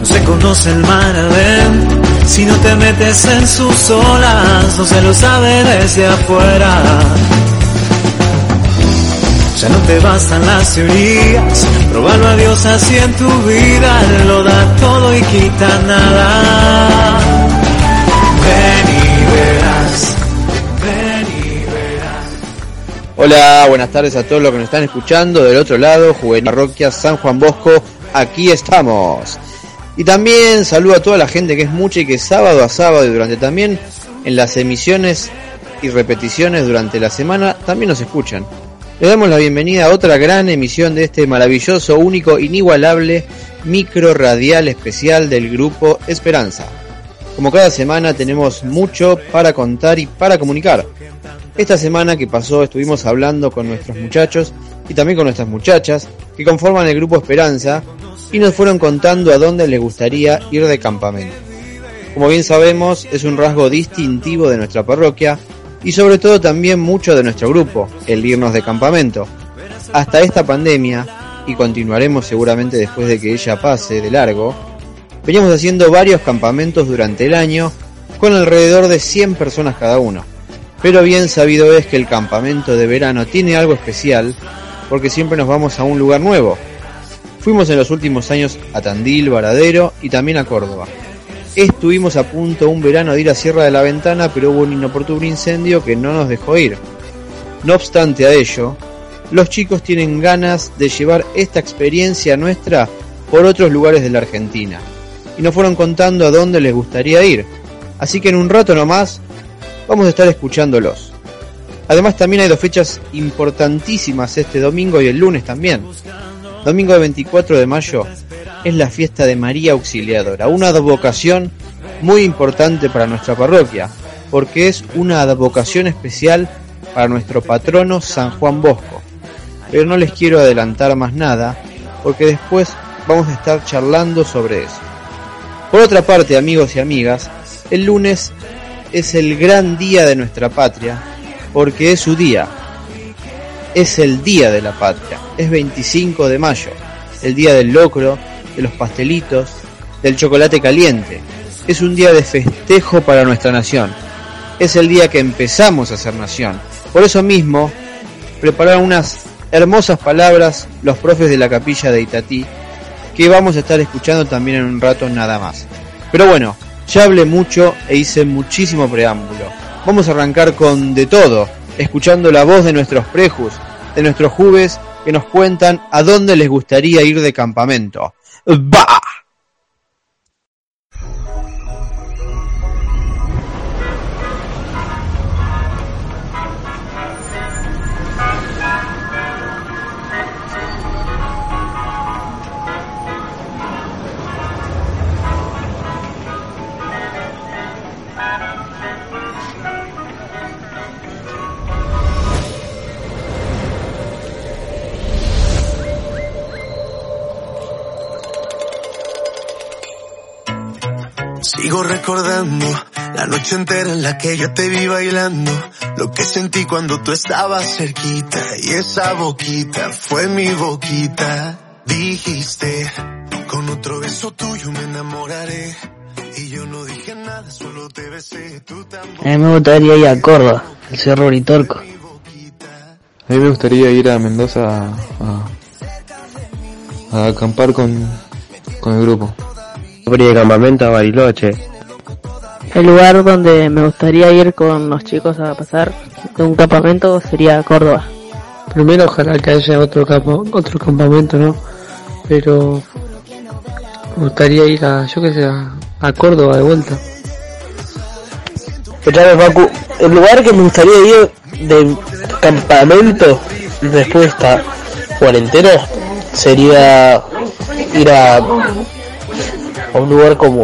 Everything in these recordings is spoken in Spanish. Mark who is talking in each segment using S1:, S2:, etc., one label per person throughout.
S1: No se conoce el mar adentro si no te metes en sus olas, no se lo sabe desde afuera. Ya no te bastan las teorías, probarlo a Dios así en tu vida, lo da todo y quita nada.
S2: Hola, buenas tardes a todos los que nos están escuchando del otro lado, Juvenil Parroquia San Juan Bosco, aquí estamos. Y también saludo a toda la gente que es mucha y que sábado a sábado y durante también en las emisiones y repeticiones durante la semana también nos escuchan. Le damos la bienvenida a otra gran emisión de este maravilloso, único, inigualable micro radial especial del grupo Esperanza. Como cada semana tenemos mucho para contar y para comunicar. Esta semana que pasó estuvimos hablando con nuestros muchachos y también con nuestras muchachas que conforman el grupo Esperanza y nos fueron contando a dónde les gustaría ir de campamento. Como bien sabemos, es un rasgo distintivo de nuestra parroquia y sobre todo también mucho de nuestro grupo, el irnos de campamento. Hasta esta pandemia, y continuaremos seguramente después de que ella pase de largo, veníamos haciendo varios campamentos durante el año con alrededor de 100 personas cada uno. Pero bien sabido es que el campamento de verano tiene algo especial porque siempre nos vamos a un lugar nuevo. Fuimos en los últimos años a Tandil, Varadero y también a Córdoba. Estuvimos a punto un verano de ir a Sierra de la Ventana, pero hubo un inoportuno incendio que no nos dejó ir. No obstante a ello, los chicos tienen ganas de llevar esta experiencia nuestra por otros lugares de la Argentina. Y nos fueron contando a dónde les gustaría ir. Así que en un rato nomás vamos a estar escuchándolos. Además también hay dos fechas importantísimas este domingo y el lunes también. Domingo 24 de mayo es la fiesta de María Auxiliadora, una advocación muy importante para nuestra parroquia, porque es una advocación especial para nuestro patrono San Juan Bosco. Pero no les quiero adelantar más nada, porque después vamos a estar charlando sobre eso. Por otra parte, amigos y amigas, el lunes es el gran día de nuestra patria, porque es su día. Es el día de la patria, es 25 de mayo, el día del locro, de los pastelitos, del chocolate caliente. Es un día de festejo para nuestra nación. Es el día que empezamos a ser nación. Por eso mismo, prepararon unas hermosas palabras los profes de la capilla de Itatí, que vamos a estar escuchando también en un rato nada más. Pero bueno, ya hablé mucho e hice muchísimo preámbulo. Vamos a arrancar con de todo, escuchando la voz de nuestros prejus, de nuestros jubes que nos cuentan a dónde les gustaría ir de campamento. ¡Bah!
S3: Sigo recordando la noche entera en la que yo te vi bailando, lo que sentí cuando tú estabas cerquita y esa boquita fue mi boquita. Dijiste, con otro beso tuyo me enamoraré. Y yo no dije nada, solo te besé, tú tampoco.
S4: A mí me gustaría ir a Córdoba, el Cerro Britorco.
S5: A mí me gustaría ir a Mendoza a, a acampar con, con el grupo.
S6: De campamento a Bariloche.
S7: El lugar donde me gustaría ir con los chicos a pasar de un campamento sería Córdoba.
S8: Primero ojalá que haya otro campo, otro campamento, ¿no? Pero me gustaría ir a, yo que sé, a, a Córdoba de vuelta.
S4: Escuchame, Facu, el lugar que me gustaría ir de campamento después de esta cuarentena sería ir a, a un lugar como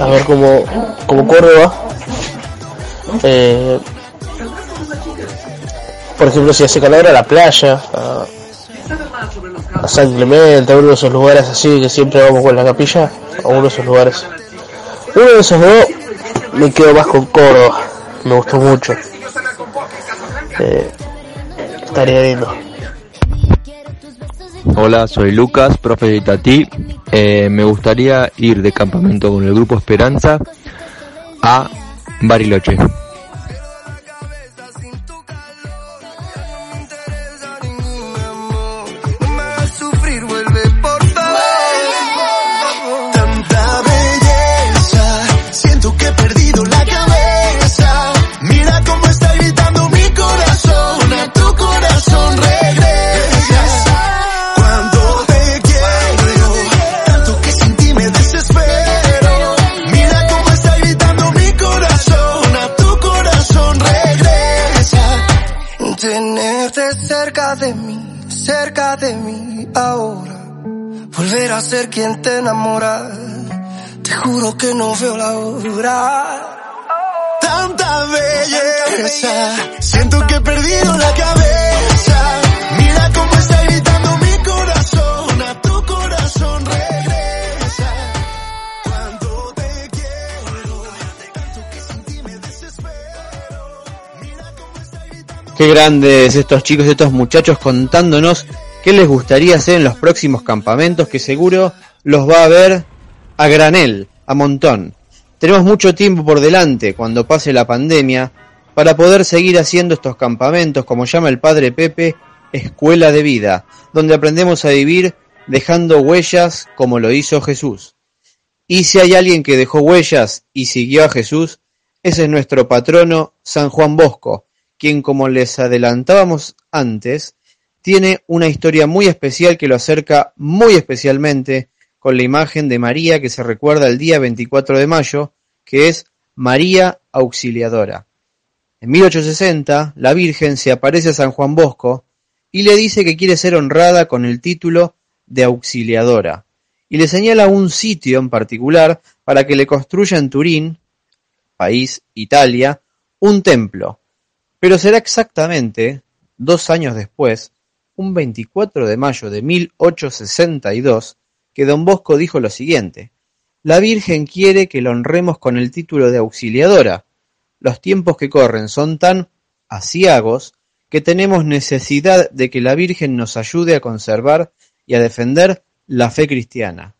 S4: a ver como como Córdoba. Eh, por ejemplo si hace calor a la playa a, San Clemente a uno de esos lugares así que siempre vamos con la capilla a uno de esos lugares. Uno de esos dos me quedo más con Córdoba me gustó mucho. Eh, estaría lindo.
S5: Hola, soy Lucas, profe de Tati. Eh, me gustaría ir de campamento con el grupo Esperanza a Bariloche.
S3: Ahora. Volver a ser quien te enamora. Te juro que no veo la hora. Tanta belleza, siento que he perdido la cabeza. Mira cómo está gritando mi corazón, a tu corazón regresa. Cuando te quiero, tanto que sin me desespero. Mira cómo está gritando.
S2: Qué grandes estos chicos, estos muchachos contándonos qué les gustaría hacer en los próximos campamentos que seguro los va a ver a granel, a montón. Tenemos mucho tiempo por delante cuando pase la pandemia para poder seguir haciendo estos campamentos, como llama el padre Pepe, escuela de vida, donde aprendemos a vivir dejando huellas como lo hizo Jesús. Y si hay alguien que dejó huellas y siguió a Jesús, ese es nuestro patrono San Juan Bosco, quien como les adelantábamos antes, tiene una historia muy especial que lo acerca muy especialmente con la imagen de María que se recuerda el día 24 de mayo, que es María Auxiliadora. En 1860, la Virgen se aparece a San Juan Bosco y le dice que quiere ser honrada con el título de Auxiliadora, y le señala un sitio en particular para que le construya en Turín, país Italia, un templo. Pero será exactamente dos años después, un 24 de mayo de 1862, que don Bosco dijo lo siguiente: La Virgen quiere que la honremos con el título de auxiliadora. Los tiempos que corren son tan aciagos que tenemos necesidad de que la Virgen nos ayude a conservar y a defender la fe cristiana.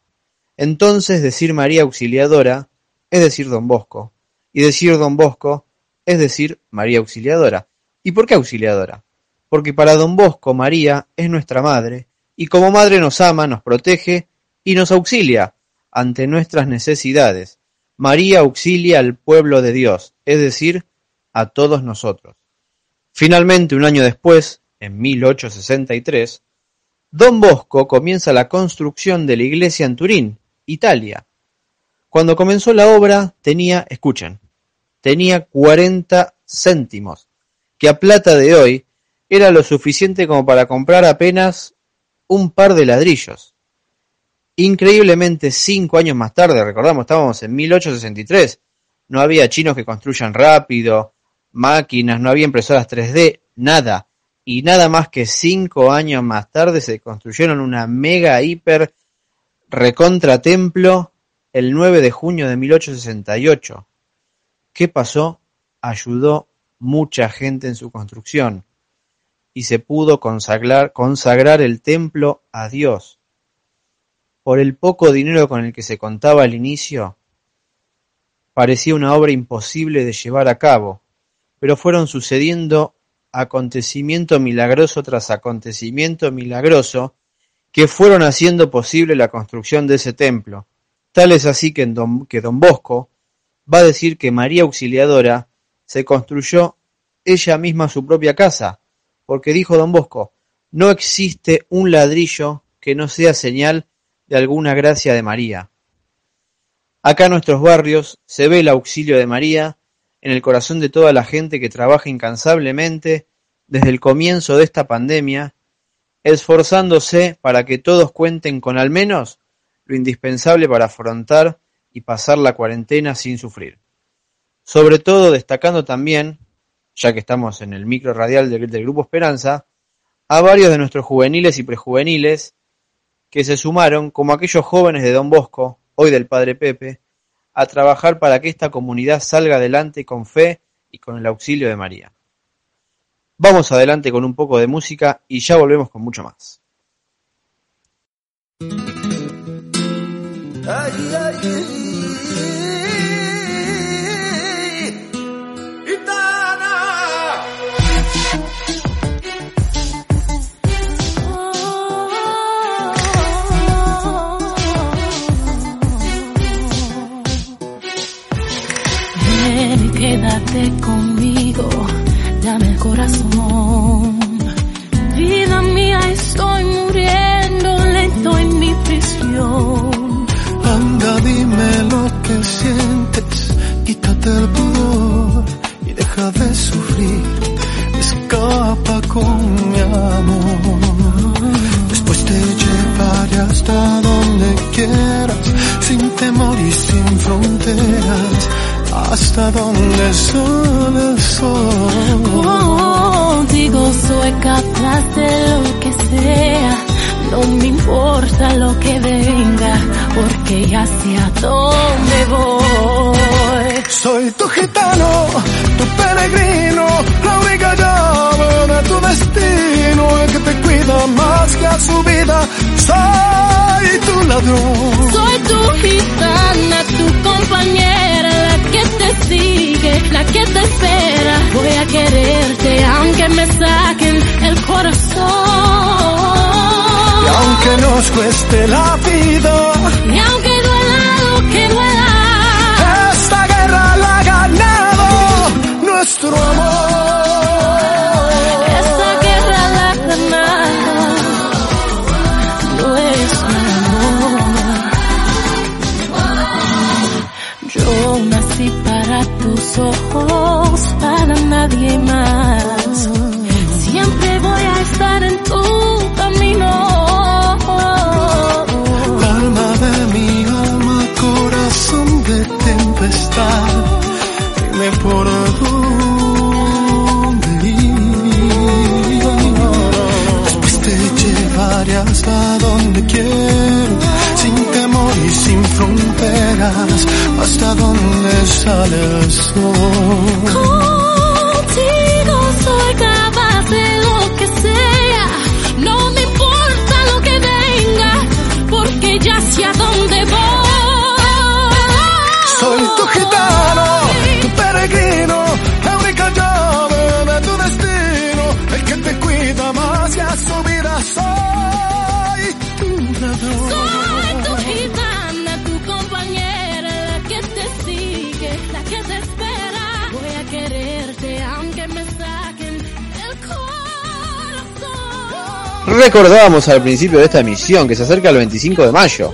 S2: Entonces decir María Auxiliadora es decir don Bosco, y decir don Bosco es decir María Auxiliadora. ¿Y por qué Auxiliadora? Porque para don Bosco María es nuestra madre, y como madre nos ama, nos protege y nos auxilia ante nuestras necesidades. María auxilia al pueblo de Dios, es decir, a todos nosotros. Finalmente, un año después, en 1863, Don Bosco comienza la construcción de la iglesia en Turín, Italia. Cuando comenzó la obra tenía, escuchen, tenía 40 céntimos, que a plata de hoy era lo suficiente como para comprar apenas un par de ladrillos. Increíblemente, cinco años más tarde, recordamos, estábamos en 1863, no había chinos que construyan rápido, máquinas, no había impresoras 3D, nada. Y nada más que cinco años más tarde se construyeron una mega hiper recontra templo el 9 de junio de 1868. ¿Qué pasó? Ayudó mucha gente en su construcción y se pudo consagrar, consagrar el templo a Dios. Por el poco dinero con el que se contaba al inicio, parecía una obra imposible de llevar a cabo, pero fueron sucediendo acontecimiento milagroso tras acontecimiento milagroso que fueron haciendo posible la construcción de ese templo. Tal es así que, don, que don Bosco va a decir que María Auxiliadora se construyó ella misma su propia casa, porque dijo don Bosco, no existe un ladrillo que no sea señal de alguna gracia de María. Acá en nuestros barrios se ve el auxilio de María en el corazón de toda la gente que trabaja incansablemente desde el comienzo de esta pandemia, esforzándose para que todos cuenten con al menos lo indispensable para afrontar y pasar la cuarentena sin sufrir. Sobre todo destacando también, ya que estamos en el micro radial del, Grupo Esperanza, a varios de nuestros juveniles y prejuveniles que se sumaron, como aquellos jóvenes de Don Bosco, hoy del Padre Pepe, a trabajar para que esta comunidad salga adelante con fe y con el auxilio de María. Vamos adelante con un poco de música y ya volvemos con mucho más.
S9: Quédate conmigo, dame el corazón. Vida mía, estoy muriendo lento en mi prisión.
S3: Anda, dime lo que sientes, donde solo soy.
S9: Contigo soy capaz de lo que sea, no me importa lo que venga, porque ya sé a dónde voy.
S3: Soy tu gitano, tu peregrino, la única llave de tu destino, el que te cuida más que a su vida. Soy tu ladrón.
S9: Soy tu gitana, que te espera. Voy a quererte aunque me saquen el corazón.
S3: Y aunque nos cueste hasta donde sale el sol.
S9: Contigo soy capaz de lo que sea. No me importa lo que venga, porque ya sé a dónde voy.
S3: Soy tu gitano, tu peregrino, la única llave de tu destino, el que te cuida más que a su vida. Soy
S2: Recordábamos al principio de esta emisión que se acerca el 25 de mayo.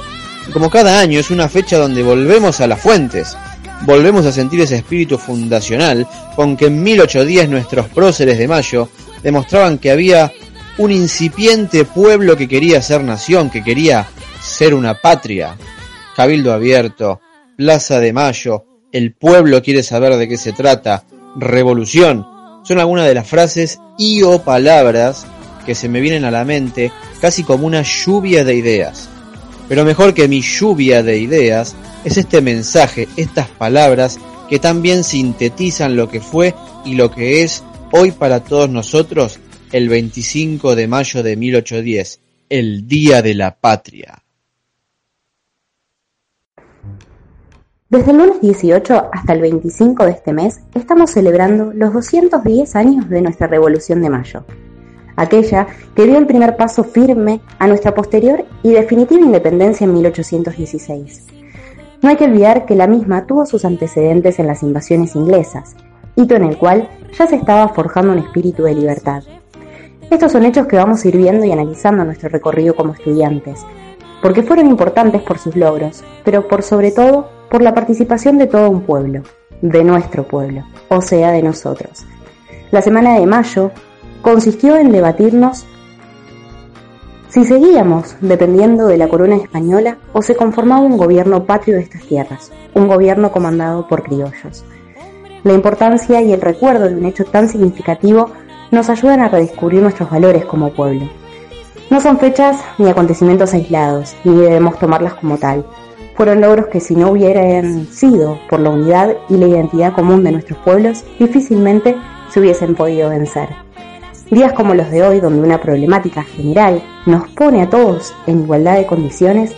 S2: Como cada año es una fecha donde volvemos a las fuentes, volvemos a sentir ese espíritu fundacional con que en 1810 nuestros próceres de mayo demostraban que había un incipiente pueblo que quería ser nación, que quería ser una patria. Cabildo abierto, Plaza de Mayo, el pueblo quiere saber de qué se trata, revolución, son algunas de las frases y o palabras que se me vienen a la mente casi como una lluvia de ideas. Pero mejor que mi lluvia de ideas es este mensaje, estas palabras que también sintetizan lo que fue y lo que es hoy para todos nosotros el 25 de mayo de 1810, el Día de la Patria.
S10: Desde el lunes 18 hasta el 25 de este mes estamos celebrando los 210 años de nuestra Revolución de Mayo, aquella que dio el primer paso firme a nuestra posterior y definitiva independencia en 1816. No hay que olvidar que la misma tuvo sus antecedentes en las invasiones inglesas, hito en el cual ya se estaba forjando un espíritu de libertad. Estos son hechos que vamos a ir viendo y analizando en nuestro recorrido como estudiantes, porque fueron importantes por sus logros, pero por sobre todo por la participación de todo un pueblo, de nuestro pueblo, o sea, de nosotros. La semana de mayo consistió en debatirnos si seguíamos dependiendo de la corona española o se conformaba un gobierno patrio de estas tierras, un gobierno comandado por criollos. La importancia y el recuerdo de un hecho tan significativo nos ayudan a redescubrir nuestros valores como pueblo. No son fechas ni acontecimientos aislados, ni debemos tomarlas como tal. Fueron logros que si no hubieran sido por la unidad y la identidad común de nuestros pueblos, difícilmente se hubiesen podido vencer. Días como los de hoy, donde una problemática general nos pone a todos en igualdad de condiciones,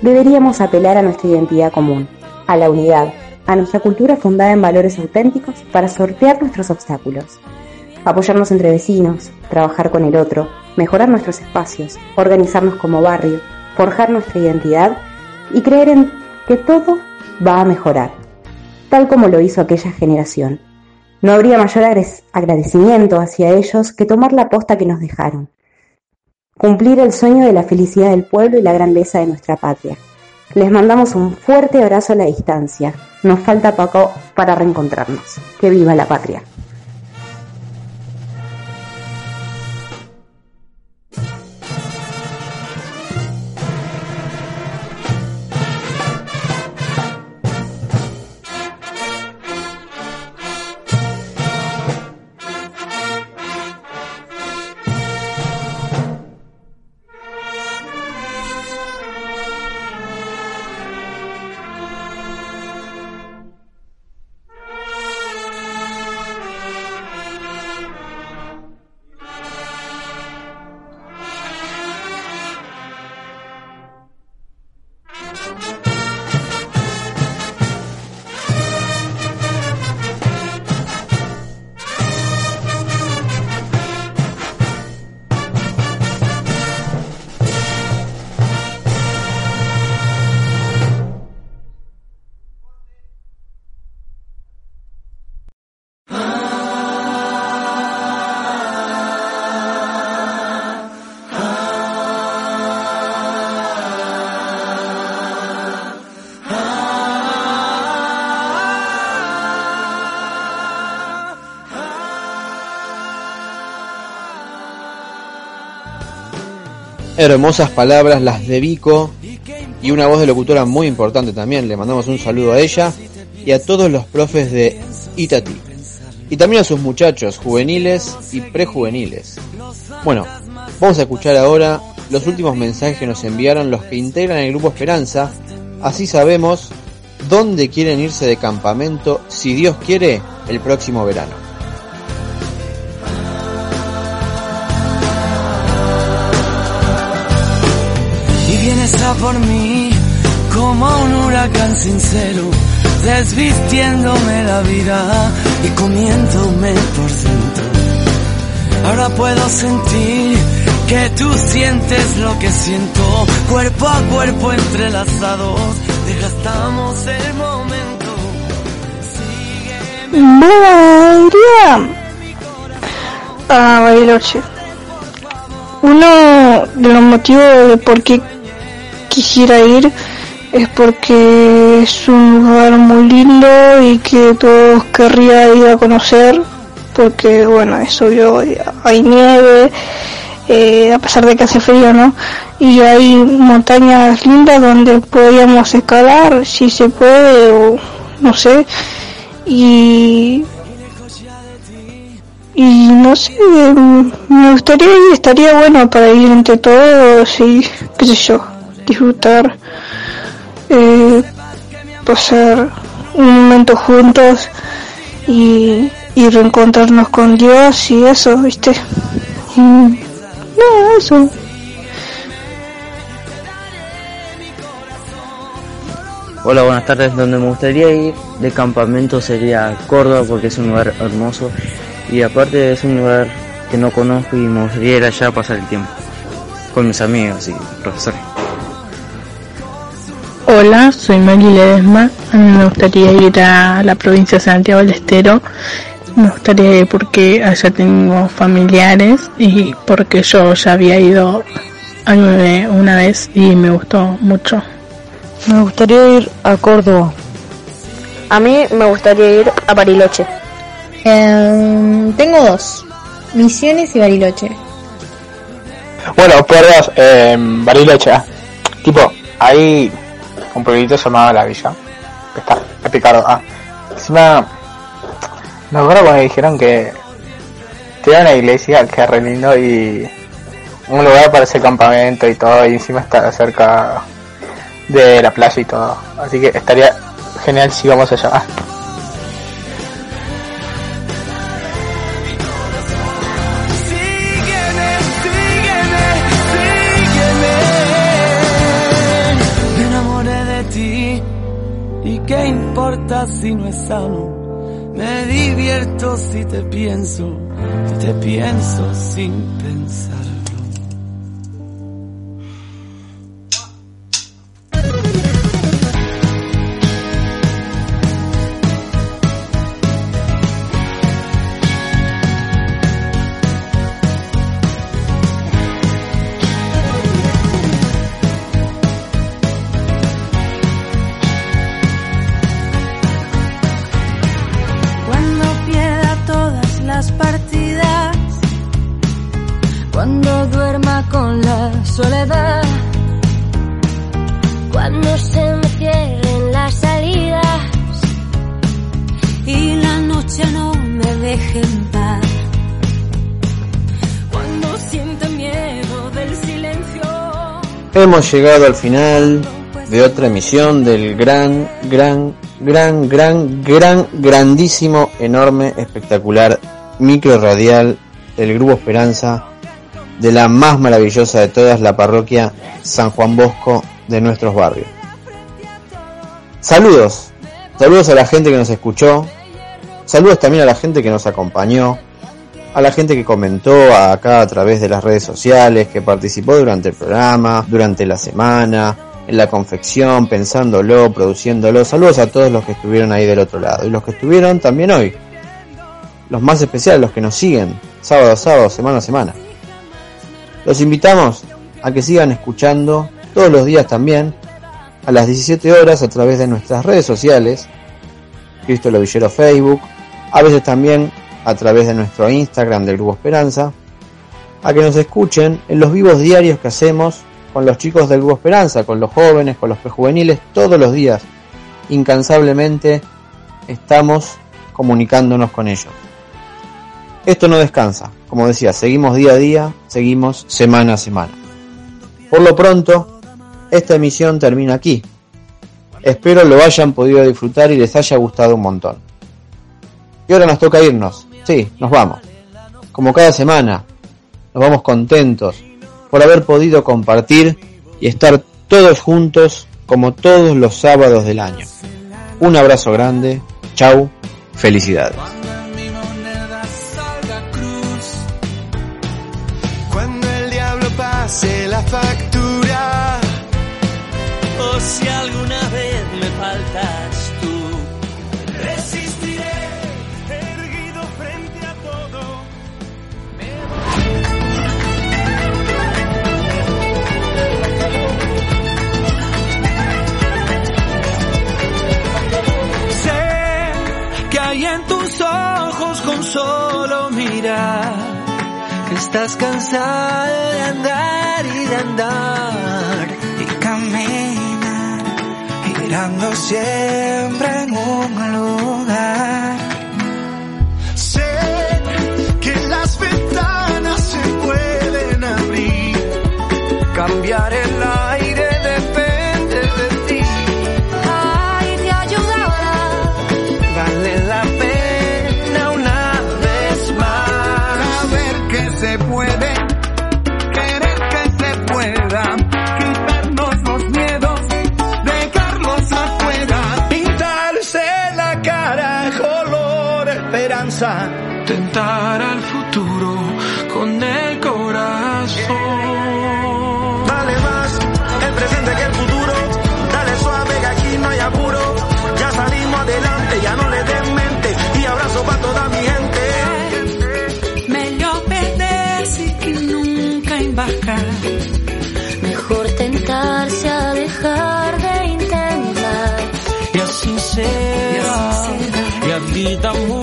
S10: deberíamos apelar a nuestra identidad común, a la unidad, a nuestra cultura fundada en valores auténticos para sortear nuestros obstáculos. Apoyarnos entre vecinos, trabajar con el otro, mejorar nuestros espacios, organizarnos como barrio, forjar nuestra identidad y creer en que todo va a mejorar, tal como lo hizo aquella generación no habría mayor agradecimiento hacia ellos que tomar la posta que nos dejaron. Cumplir el sueño de la felicidad del pueblo y la grandeza de nuestra patria. Les mandamos un fuerte abrazo a la distancia. Nos falta poco para reencontrarnos. Que viva la patria.
S2: Hermosas palabras las de Vico y una voz de locutora muy importante también. Le mandamos un saludo a ella y a todos los profes de Itati. Y también a sus muchachos juveniles y prejuveniles. Bueno, vamos a escuchar ahora los últimos mensajes que nos enviaron los que integran el grupo Esperanza. Así sabemos dónde quieren irse de campamento, si Dios quiere, el próximo verano.
S11: Por mí como un huracán sincero, desvistiéndome la vida y comiéndome por dentro. Ahora puedo sentir que tú sientes lo que siento, cuerpo a cuerpo entrelazados, desgastamos el momento.
S12: Bueno, a Bailoche. Uno de los motivos de por qué quisiera ir es porque es un lugar muy lindo y que todos querría ir a conocer porque bueno es obvio hay nieve eh, a pesar de que hace frío no y hay montañas lindas donde podríamos escalar si se puede o no sé. Y y no sé me gustaría ir estaría bueno para ir entre todos y qué sé yo disfrutar, eh, pasar un momento juntos y, y reencontrarnos con Dios y eso, ¿viste? no, eso.
S6: Hola, buenas tardes. Donde me gustaría ir de campamento sería Córdoba porque es un lugar hermoso y aparte es un lugar que no conozco y me gustaría ir allá a pasar el tiempo con mis amigos y profesores.
S13: Hola, soy Meli Ledesma. A mí me gustaría ir a la provincia de Santiago del Estero. Me gustaría ir porque allá tengo familiares y porque yo ya había ido una vez y me gustó mucho.
S14: Me gustaría ir a Córdoba.
S15: A mí me gustaría ir a Bariloche.
S16: Em, tengo dos, Misiones y Bariloche.
S17: Bueno, por dos, eh, Bariloche. ¿eh? Tipo, ahí un pueblito llamado La Villa, que está en Picardo. Ah, encima, me acuerdo cuando me dijeron que tiene una iglesia que es re lindo y un lugar para hacer campamento y todo, y encima está cerca de la playa y todo. Así que estaría genial si vamos allá.
S11: ¿Y qué importa si no es sano? Me divierto si te pienso, si te pienso sin pensar.
S2: Hemos llegado al final de otra emisión del gran, gran, gran, gran, gran, grandísimo, enorme, espectacular micro radial del Grupo Esperanza de la más maravillosa de todas, la parroquia San Juan Bosco de nuestros barrios. Saludos, saludos a la gente que nos escuchó, saludos también a la gente que nos acompañó, a la gente que comentó acá a través de las redes sociales, que participó durante el programa, durante la semana, en la confección, pensándolo, produciéndolo. Saludos a todos los que estuvieron ahí del otro lado y los que estuvieron también hoy. Los más especiales, los que nos siguen, sábado a sábado, semana a semana. Los invitamos a que sigan escuchando todos los días también, a las 17 horas a través de nuestras redes sociales, Cristo Lovillero Facebook, a veces también a través de nuestro Instagram del Grupo Esperanza, a que nos escuchen en los vivos diarios que hacemos con los chicos del Grupo Esperanza, con los jóvenes, con los prejuveniles, todos los días, incansablemente estamos comunicándonos con ellos. Esto no descansa, como decía, seguimos día a día, seguimos semana a semana. Por lo pronto, esta emisión termina aquí. Espero lo hayan podido disfrutar y les haya gustado un montón. Y ahora nos toca irnos. Sí, nos vamos. Como cada semana, nos vamos contentos por haber podido compartir y estar todos juntos como todos los sábados del año. Un abrazo grande, chau, felicidades.
S11: Y
S5: caminar, girando siempre en un lugar. Sé que las ventanas se pueden abrir, cambiar esperanza,
S11: tentar al futuro con el corazón.
S5: Vale más el presente que el futuro, dale suave que aquí no hay apuro, ya salimos adelante, ya no le den mente y abrazo para toda mi gente.
S18: Melhor perder-se que nunca embarcar. Mejor tentarse a dejar de intentar.
S11: Y así será, y a vida muda,